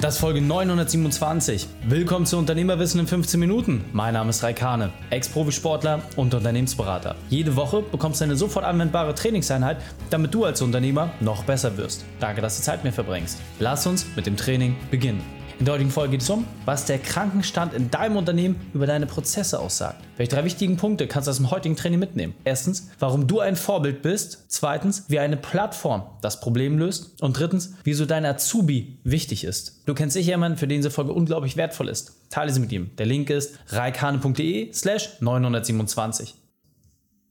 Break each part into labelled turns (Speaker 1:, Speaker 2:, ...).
Speaker 1: Das ist Folge 927. Willkommen zu Unternehmerwissen in 15 Minuten. Mein Name ist Raikane, Ex-Profisportler und Unternehmensberater. Jede Woche bekommst du eine sofort anwendbare Trainingseinheit, damit du als Unternehmer noch besser wirst. Danke, dass du Zeit mit mir verbringst. Lass uns mit dem Training beginnen. In der heutigen Folge geht es um, was der Krankenstand in deinem Unternehmen über deine Prozesse aussagt. Welche drei wichtigen Punkte kannst du aus dem heutigen Training mitnehmen? Erstens, warum du ein Vorbild bist. Zweitens, wie eine Plattform das Problem löst. Und drittens, wieso dein Azubi wichtig ist. Du kennst sicher jemanden, für den diese Folge unglaublich wertvoll ist. Teile sie mit ihm. Der Link ist reikane.de slash 927.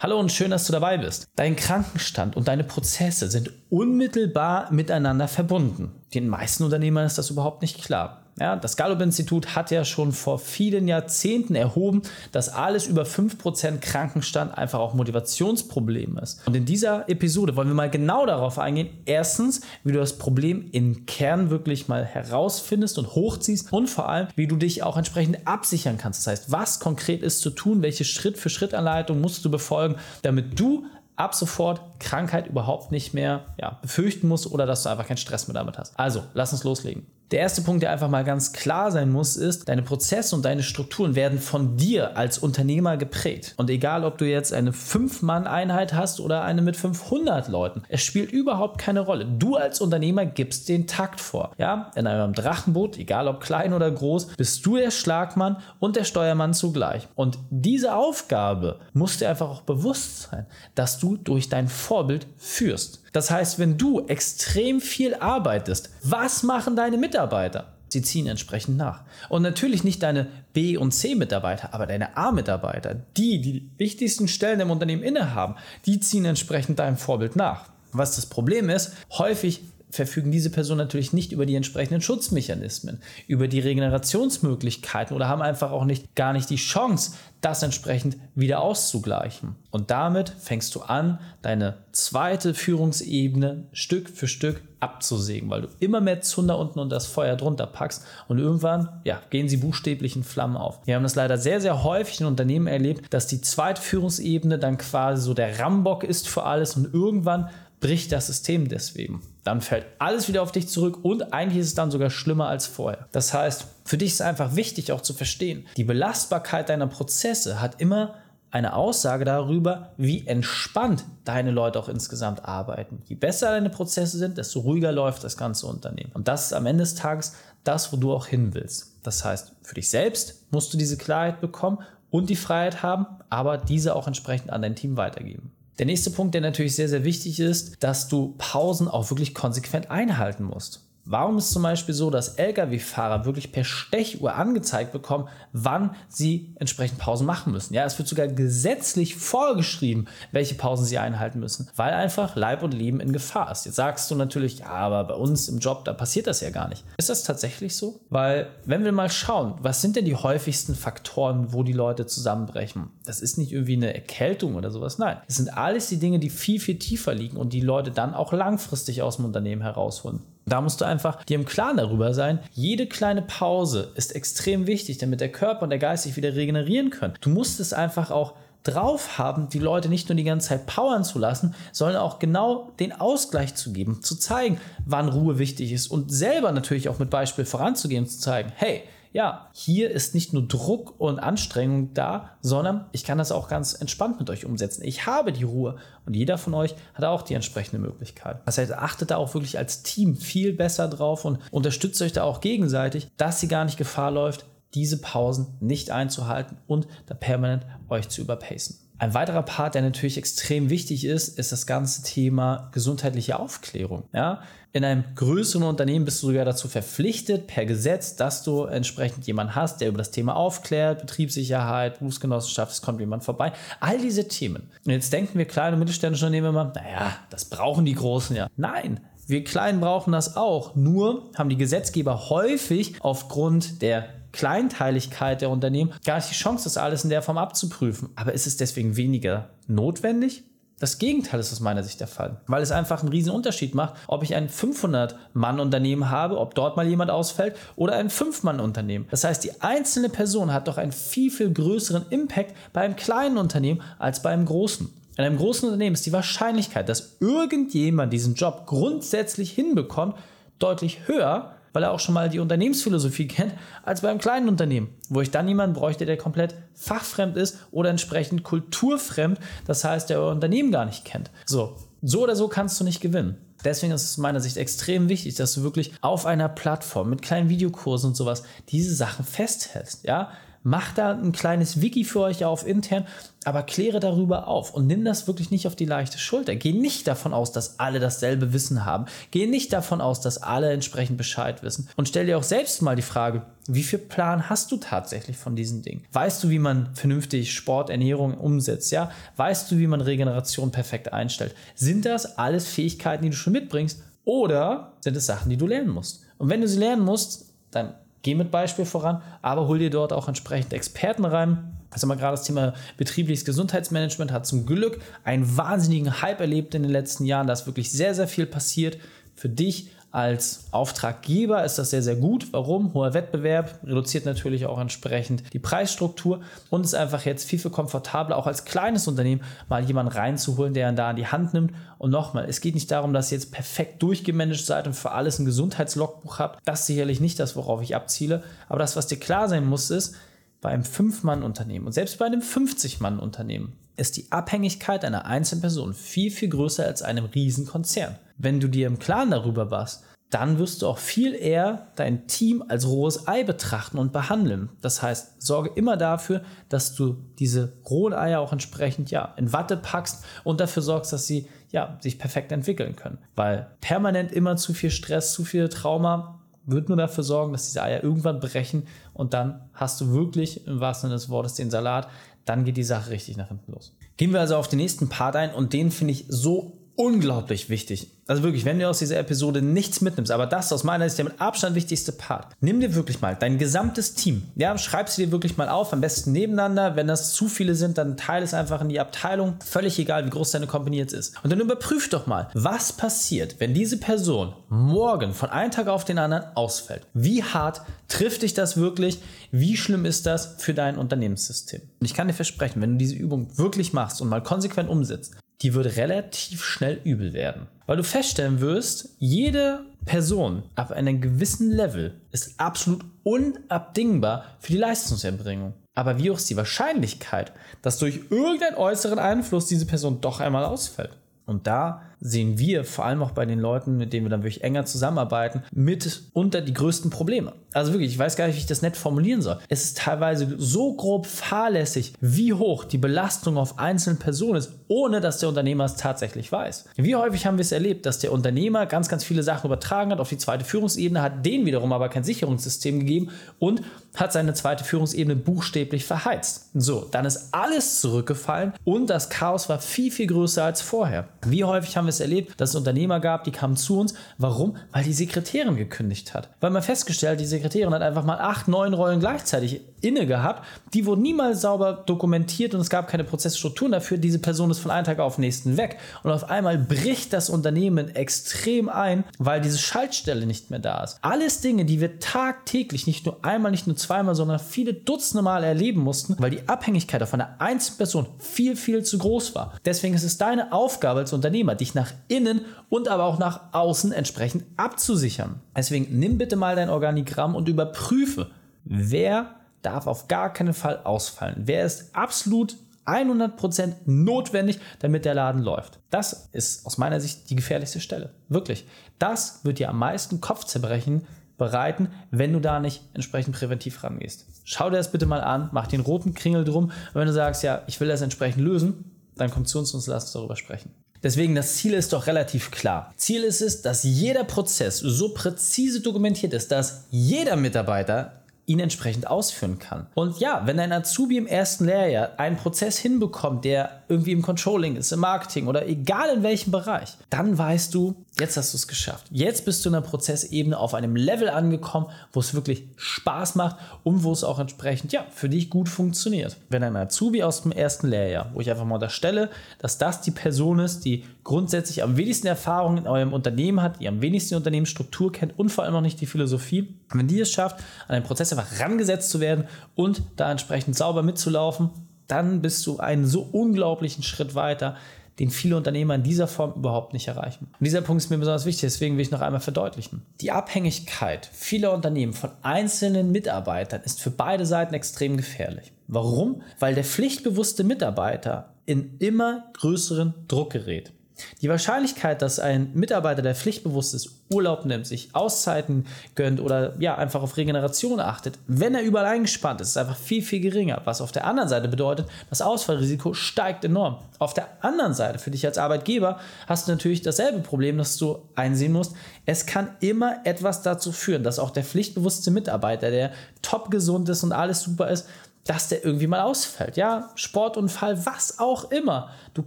Speaker 1: Hallo und schön, dass du dabei bist. Dein Krankenstand und deine Prozesse sind unmittelbar miteinander verbunden. Den meisten Unternehmern ist das überhaupt nicht klar. Ja, das Gallup-Institut hat ja schon vor vielen Jahrzehnten erhoben, dass alles über 5% Krankenstand einfach auch Motivationsproblem ist. Und in dieser Episode wollen wir mal genau darauf eingehen. Erstens, wie du das Problem im Kern wirklich mal herausfindest und hochziehst und vor allem, wie du dich auch entsprechend absichern kannst. Das heißt, was konkret ist zu tun, welche Schritt-für-Schritt-Anleitung musst du befolgen, damit du ab sofort Krankheit überhaupt nicht mehr ja, befürchten musst oder dass du einfach keinen Stress mehr damit hast. Also, lass uns loslegen. Der erste Punkt, der einfach mal ganz klar sein muss, ist, deine Prozesse und deine Strukturen werden von dir als Unternehmer geprägt. Und egal, ob du jetzt eine 5-Mann-Einheit hast oder eine mit 500 Leuten, es spielt überhaupt keine Rolle. Du als Unternehmer gibst den Takt vor. Ja, in einem Drachenboot, egal ob klein oder groß, bist du der Schlagmann und der Steuermann zugleich. Und diese Aufgabe muss dir einfach auch bewusst sein, dass du durch dein Vorbild führst. Das heißt, wenn du extrem viel arbeitest, was machen deine Mitarbeiter? Sie ziehen entsprechend nach. Und natürlich nicht deine B- und C-Mitarbeiter, aber deine A-Mitarbeiter, die die wichtigsten Stellen im Unternehmen innehaben, die ziehen entsprechend deinem Vorbild nach. Was das Problem ist, häufig verfügen diese Personen natürlich nicht über die entsprechenden Schutzmechanismen, über die Regenerationsmöglichkeiten oder haben einfach auch nicht, gar nicht die Chance, das entsprechend wieder auszugleichen. Und damit fängst du an, deine zweite Führungsebene Stück für Stück abzusägen, weil du immer mehr Zunder unten und das Feuer drunter packst und irgendwann, ja, gehen sie buchstäblich in Flammen auf. Wir haben das leider sehr, sehr häufig in Unternehmen erlebt, dass die zweite Führungsebene dann quasi so der Rambock ist für alles und irgendwann bricht das System deswegen. Dann fällt alles wieder auf dich zurück und eigentlich ist es dann sogar schlimmer als vorher. Das heißt, für dich ist einfach wichtig auch zu verstehen, die Belastbarkeit deiner Prozesse hat immer eine Aussage darüber, wie entspannt deine Leute auch insgesamt arbeiten. Je besser deine Prozesse sind, desto ruhiger läuft das ganze Unternehmen. Und das ist am Ende des Tages das, wo du auch hin willst. Das heißt, für dich selbst musst du diese Klarheit bekommen und die Freiheit haben, aber diese auch entsprechend an dein Team weitergeben. Der nächste Punkt, der natürlich sehr, sehr wichtig ist, dass du Pausen auch wirklich konsequent einhalten musst. Warum ist zum Beispiel so, dass Lkw-Fahrer wirklich per Stechuhr angezeigt bekommen, wann sie entsprechend Pausen machen müssen? Ja, es wird sogar gesetzlich vorgeschrieben, welche Pausen sie einhalten müssen, weil einfach Leib und Leben in Gefahr ist. Jetzt sagst du natürlich, ja, aber bei uns im Job, da passiert das ja gar nicht. Ist das tatsächlich so? Weil, wenn wir mal schauen, was sind denn die häufigsten Faktoren, wo die Leute zusammenbrechen? Das ist nicht irgendwie eine Erkältung oder sowas. Nein, das sind alles die Dinge, die viel, viel tiefer liegen und die Leute dann auch langfristig aus dem Unternehmen herausholen. Da musst du einfach dir im Klaren darüber sein, jede kleine Pause ist extrem wichtig, damit der Körper und der Geist sich wieder regenerieren können. Du musst es einfach auch drauf haben, die Leute nicht nur die ganze Zeit powern zu lassen, sondern auch genau den Ausgleich zu geben, zu zeigen, wann Ruhe wichtig ist und selber natürlich auch mit Beispiel voranzugehen zu zeigen, hey, ja, hier ist nicht nur Druck und Anstrengung da, sondern ich kann das auch ganz entspannt mit euch umsetzen. Ich habe die Ruhe und jeder von euch hat auch die entsprechende Möglichkeit. Das heißt, achtet da auch wirklich als Team viel besser drauf und unterstützt euch da auch gegenseitig, dass sie gar nicht Gefahr läuft, diese Pausen nicht einzuhalten und da permanent euch zu überpacen. Ein weiterer Part, der natürlich extrem wichtig ist, ist das ganze Thema gesundheitliche Aufklärung. Ja? In einem größeren Unternehmen bist du sogar dazu verpflichtet, per Gesetz, dass du entsprechend jemanden hast, der über das Thema aufklärt, Betriebssicherheit, Berufsgenossenschaft, es kommt jemand vorbei. All diese Themen. Und jetzt denken wir kleine und mittelständische Unternehmen immer, naja, das brauchen die Großen ja. Nein, wir Kleinen brauchen das auch. Nur haben die Gesetzgeber häufig aufgrund der Kleinteiligkeit der Unternehmen gar nicht die Chance, das alles in der Form abzuprüfen. Aber ist es deswegen weniger notwendig? Das Gegenteil ist aus meiner Sicht der Fall, weil es einfach einen riesen Unterschied macht, ob ich ein 500-Mann-Unternehmen habe, ob dort mal jemand ausfällt oder ein 5-Mann-Unternehmen. Das heißt, die einzelne Person hat doch einen viel, viel größeren Impact bei einem kleinen Unternehmen als bei einem großen. In einem großen Unternehmen ist die Wahrscheinlichkeit, dass irgendjemand diesen Job grundsätzlich hinbekommt, deutlich höher, weil er auch schon mal die Unternehmensphilosophie kennt, als beim kleinen Unternehmen, wo ich dann jemanden bräuchte, der komplett fachfremd ist oder entsprechend kulturfremd, das heißt, der euer Unternehmen gar nicht kennt. So, so oder so kannst du nicht gewinnen. Deswegen ist es meiner Sicht extrem wichtig, dass du wirklich auf einer Plattform mit kleinen Videokursen und sowas diese Sachen festhältst. Ja, Mach da ein kleines Wiki für euch auf intern, aber kläre darüber auf und nimm das wirklich nicht auf die leichte Schulter. Geh nicht davon aus, dass alle dasselbe Wissen haben. Geh nicht davon aus, dass alle entsprechend Bescheid wissen. Und stell dir auch selbst mal die Frage, wie viel Plan hast du tatsächlich von diesen Dingen? Weißt du, wie man vernünftig Sport, Ernährung umsetzt? Ja? Weißt du, wie man Regeneration perfekt einstellt? Sind das alles Fähigkeiten, die du schon mitbringst? Oder sind es Sachen, die du lernen musst? Und wenn du sie lernen musst, dann geh mit Beispiel voran, aber hol dir dort auch entsprechend Experten rein. Also mal gerade das Thema betriebliches Gesundheitsmanagement hat zum Glück einen wahnsinnigen Hype erlebt in den letzten Jahren. Da ist wirklich sehr, sehr viel passiert für dich als Auftraggeber ist das sehr, sehr gut. Warum? Hoher Wettbewerb reduziert natürlich auch entsprechend die Preisstruktur und ist einfach jetzt viel, viel komfortabler, auch als kleines Unternehmen mal jemanden reinzuholen, der ihn da an die Hand nimmt. Und nochmal, es geht nicht darum, dass ihr jetzt perfekt durchgemanagt seid und für alles ein Gesundheitslogbuch habt. Das ist sicherlich nicht das, worauf ich abziele. Aber das, was dir klar sein muss, ist, bei einem 5-Mann-Unternehmen und selbst bei einem 50-Mann-Unternehmen ist die Abhängigkeit einer einzelnen Person viel, viel größer als einem Riesenkonzern. Wenn du dir im Klaren darüber warst, dann wirst du auch viel eher dein Team als rohes Ei betrachten und behandeln. Das heißt, sorge immer dafür, dass du diese rohen Eier auch entsprechend ja, in Watte packst und dafür sorgst, dass sie ja, sich perfekt entwickeln können. Weil permanent immer zu viel Stress, zu viel Trauma wird nur dafür sorgen, dass diese Eier irgendwann brechen und dann hast du wirklich im wahrsten Sinne des Wortes den Salat. Dann geht die Sache richtig nach hinten los. Gehen wir also auf den nächsten Part ein und den finde ich so unglaublich wichtig. Also wirklich, wenn du aus dieser Episode nichts mitnimmst, aber das aus meiner Sicht der mit Abstand wichtigste Part. Nimm dir wirklich mal dein gesamtes Team. Ja, schreib sie dir wirklich mal auf, am besten nebeneinander. Wenn das zu viele sind, dann teile es einfach in die Abteilung. Völlig egal, wie groß deine Company jetzt ist. Und dann überprüf doch mal, was passiert, wenn diese Person morgen von einem Tag auf den anderen ausfällt. Wie hart trifft dich das wirklich? Wie schlimm ist das für dein Unternehmenssystem? Und ich kann dir versprechen, wenn du diese Übung wirklich machst und mal konsequent umsetzt, die wird relativ schnell übel werden. Weil du feststellen wirst, jede Person ab einem gewissen Level ist absolut unabdingbar für die Leistungserbringung. Aber wie hoch ist die Wahrscheinlichkeit, dass durch irgendeinen äußeren Einfluss diese Person doch einmal ausfällt? Und da sehen wir vor allem auch bei den Leuten, mit denen wir dann wirklich enger zusammenarbeiten, mitunter die größten Probleme. Also wirklich, ich weiß gar nicht, wie ich das nett formulieren soll. Es ist teilweise so grob fahrlässig, wie hoch die Belastung auf einzelne Personen ist, ohne dass der Unternehmer es tatsächlich weiß. Wie häufig haben wir es erlebt, dass der Unternehmer ganz, ganz viele Sachen übertragen hat auf die zweite Führungsebene, hat denen wiederum aber kein Sicherungssystem gegeben und hat seine zweite Führungsebene buchstäblich verheizt. So, dann ist alles zurückgefallen und das Chaos war viel, viel größer als vorher. Wie häufig haben wir es erlebt, dass es Unternehmer gab, die kamen zu uns. Warum? Weil die Sekretärin gekündigt hat. Weil man festgestellt, die Sekretärin hat einfach mal acht, neun Rollen gleichzeitig inne gehabt. Die wurden niemals sauber dokumentiert und es gab keine Prozessstrukturen dafür. Diese Person ist von einem Tag auf den nächsten weg. Und auf einmal bricht das Unternehmen extrem ein, weil diese Schaltstelle nicht mehr da ist. Alles Dinge, die wir tagtäglich, nicht nur einmal, nicht nur zweimal, sondern viele Dutzende Mal erleben mussten, weil die Abhängigkeit auf einer einzelnen Person viel, viel zu groß war. Deswegen ist es deine Aufgabe als Unternehmer, dich nach innen und aber auch nach außen entsprechend abzusichern. Deswegen nimm bitte mal dein Organigramm und überprüfe, wer darf auf gar keinen Fall ausfallen. Wer ist absolut 100% notwendig, damit der Laden läuft. Das ist aus meiner Sicht die gefährlichste Stelle. Wirklich. Das wird dir am meisten Kopfzerbrechen bereiten, wenn du da nicht entsprechend präventiv rangehst. Schau dir das bitte mal an, mach den roten Kringel drum. Und wenn du sagst, ja, ich will das entsprechend lösen, dann komm zu uns und lass uns darüber sprechen. Deswegen, das Ziel ist doch relativ klar. Ziel ist es, dass jeder Prozess so präzise dokumentiert ist, dass jeder Mitarbeiter ihn entsprechend ausführen kann. Und ja, wenn ein Azubi im ersten Lehrjahr einen Prozess hinbekommt, der irgendwie im Controlling ist, im Marketing oder egal in welchem Bereich, dann weißt du, jetzt hast du es geschafft. Jetzt bist du in der Prozessebene auf einem Level angekommen, wo es wirklich Spaß macht und wo es auch entsprechend ja, für dich gut funktioniert. Wenn ein Azubi aus dem ersten Lehrjahr, wo ich einfach mal unterstelle, dass das die Person ist, die grundsätzlich am wenigsten Erfahrung in eurem Unternehmen hat, die am wenigsten die Unternehmensstruktur kennt und vor allem auch nicht die Philosophie, wenn die es schafft, an den Prozess einfach rangesetzt zu werden und da entsprechend sauber mitzulaufen, dann bist du einen so unglaublichen Schritt weiter. den viele Unternehmer in dieser Form überhaupt nicht erreichen. Und dieser Punkt ist mir besonders wichtig, deswegen will ich noch einmal verdeutlichen. Die Abhängigkeit vieler Unternehmen von einzelnen Mitarbeitern ist für beide Seiten extrem gefährlich. Warum? Weil der pflichtbewusste Mitarbeiter in immer größeren Druck gerät. Die Wahrscheinlichkeit, dass ein Mitarbeiter, der pflichtbewusst ist, Urlaub nimmt, sich Auszeiten gönnt oder ja, einfach auf Regeneration achtet, wenn er überall eingespannt ist, ist einfach viel, viel geringer. Was auf der anderen Seite bedeutet, das Ausfallrisiko steigt enorm. Auf der anderen Seite, für dich als Arbeitgeber, hast du natürlich dasselbe Problem, dass du einsehen musst, es kann immer etwas dazu führen, dass auch der pflichtbewusste Mitarbeiter, der top gesund ist und alles super ist, dass der irgendwie mal ausfällt. Ja, Sportunfall, was auch immer. Du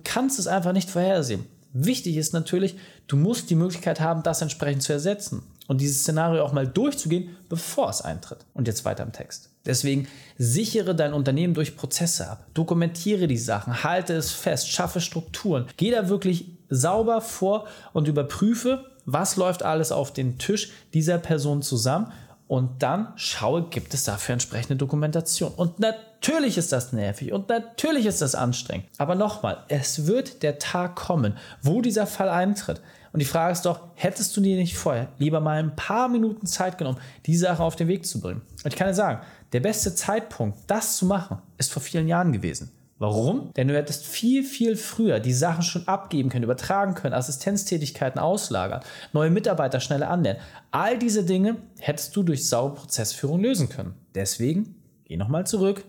Speaker 1: kannst es einfach nicht vorhersehen. Wichtig ist natürlich, du musst die Möglichkeit haben, das entsprechend zu ersetzen und dieses Szenario auch mal durchzugehen, bevor es eintritt. Und jetzt weiter im Text. Deswegen sichere dein Unternehmen durch Prozesse ab, dokumentiere die Sachen, halte es fest, schaffe Strukturen, geh da wirklich sauber vor und überprüfe, was läuft alles auf den Tisch dieser Person zusammen und dann schaue, gibt es dafür entsprechende Dokumentation. Und natürlich ist das nervig und natürlich ist das anstrengend. Aber nochmal, es wird der Tag kommen, wo dieser Fall eintritt. Und die Frage ist doch, hättest du dir nicht vorher lieber mal ein paar Minuten Zeit genommen, die Sache auf den Weg zu bringen? Und ich kann dir sagen, der beste Zeitpunkt, das zu machen, ist vor vielen Jahren gewesen. Warum? Denn du hättest viel, viel früher die Sachen schon abgeben können, übertragen können, Assistenztätigkeiten auslagern, neue Mitarbeiter schneller anlernen. All diese Dinge hättest du durch saubere Prozessführung lösen können. Deswegen geh nochmal zurück,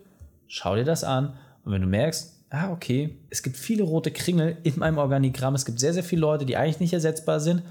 Speaker 1: schau dir das an und wenn du merkst, ah, okay, es gibt viele rote Kringel in meinem Organigramm, es gibt sehr, sehr viele Leute, die eigentlich nicht ersetzbar sind,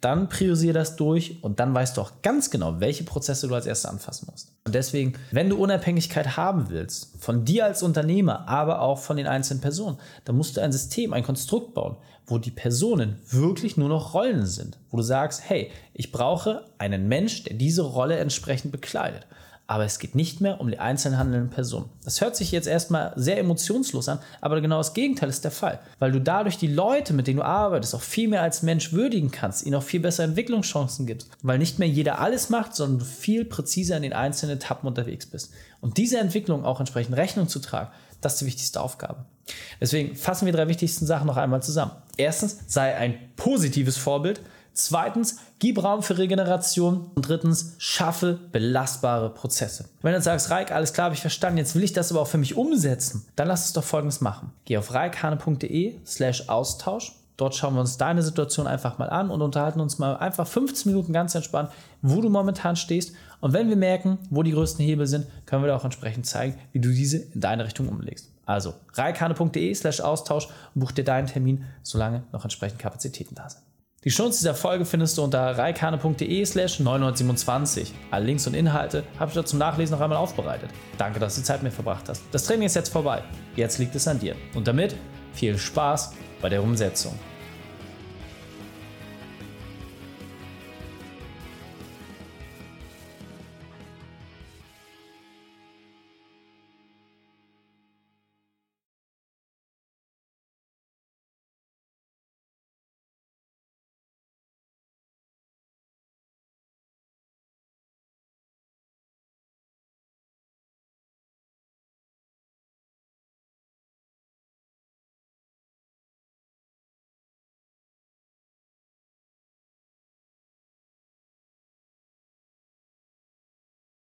Speaker 1: dann priorisiere das durch und dann weißt du auch ganz genau, welche Prozesse du als erstes anfassen musst. Und deswegen, wenn du Unabhängigkeit haben willst, von dir als Unternehmer, aber auch von den einzelnen Personen, dann musst du ein System, ein Konstrukt bauen, wo die Personen wirklich nur noch Rollen sind, wo du sagst, hey, ich brauche einen Mensch, der diese Rolle entsprechend bekleidet aber es geht nicht mehr um die einzeln handelnden Personen. Das hört sich jetzt erstmal sehr emotionslos an, aber genau das Gegenteil ist der Fall, weil du dadurch die Leute, mit denen du arbeitest, auch viel mehr als Mensch würdigen kannst, ihnen auch viel bessere Entwicklungschancen gibst, weil nicht mehr jeder alles macht, sondern du viel präziser in den einzelnen Etappen unterwegs bist. Und diese Entwicklung auch entsprechend Rechnung zu tragen, das ist die wichtigste Aufgabe. Deswegen fassen wir drei wichtigsten Sachen noch einmal zusammen. Erstens, sei ein positives Vorbild. Zweitens, gib Raum für Regeneration. Und drittens, schaffe belastbare Prozesse. Wenn du sagst, Reik, alles klar, habe ich verstanden, jetzt will ich das aber auch für mich umsetzen, dann lass uns doch folgendes machen. Geh auf reikhane.de slash Austausch. Dort schauen wir uns deine Situation einfach mal an und unterhalten uns mal einfach 15 Minuten ganz entspannt, wo du momentan stehst. Und wenn wir merken, wo die größten Hebel sind, können wir dir auch entsprechend zeigen, wie du diese in deine Richtung umlegst. Also reikane.de slash Austausch und buch dir deinen Termin, solange noch entsprechend Kapazitäten da sind. Die Shownotes dieser Folge findest du unter reikane.de slash 927. Alle Links und Inhalte habe ich dort zum Nachlesen noch einmal aufbereitet. Danke, dass du Zeit mit verbracht hast. Das Training ist jetzt vorbei. Jetzt liegt es an dir. Und damit viel Spaß bei der Umsetzung.